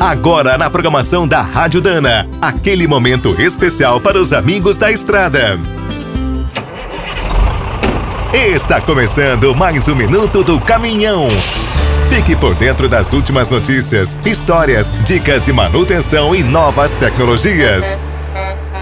Agora na programação da Rádio Dana, aquele momento especial para os amigos da estrada. Está começando mais um minuto do caminhão. Fique por dentro das últimas notícias, histórias, dicas de manutenção e novas tecnologias.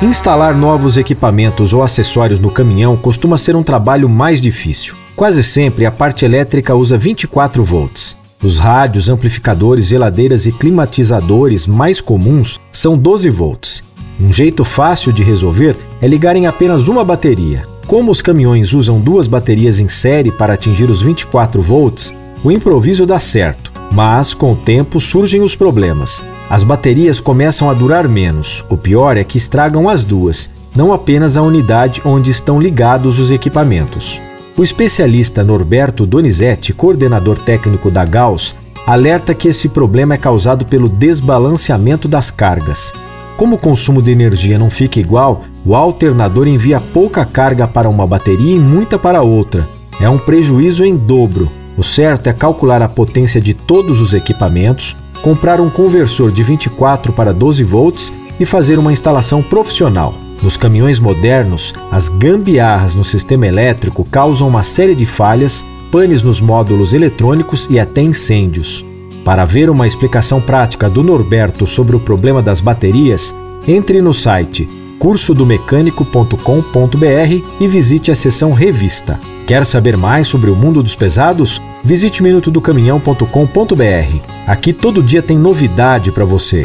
Instalar novos equipamentos ou acessórios no caminhão costuma ser um trabalho mais difícil. Quase sempre a parte elétrica usa 24 volts. Os rádios, amplificadores, geladeiras e climatizadores mais comuns são 12 volts. Um jeito fácil de resolver é ligar em apenas uma bateria. Como os caminhões usam duas baterias em série para atingir os 24 volts, o improviso dá certo, mas com o tempo surgem os problemas. As baterias começam a durar menos. O pior é que estragam as duas, não apenas a unidade onde estão ligados os equipamentos. O especialista Norberto Donizete, coordenador técnico da Gauss, alerta que esse problema é causado pelo desbalanceamento das cargas. Como o consumo de energia não fica igual, o alternador envia pouca carga para uma bateria e muita para outra. É um prejuízo em dobro. O certo é calcular a potência de todos os equipamentos, comprar um conversor de 24 para 12 volts e fazer uma instalação profissional. Nos caminhões modernos, as gambiarras no sistema elétrico causam uma série de falhas, panes nos módulos eletrônicos e até incêndios. Para ver uma explicação prática do Norberto sobre o problema das baterias, entre no site cursodomecânico.com.br e visite a seção Revista. Quer saber mais sobre o mundo dos pesados? Visite minutodocaminhão.com.br. Aqui todo dia tem novidade para você.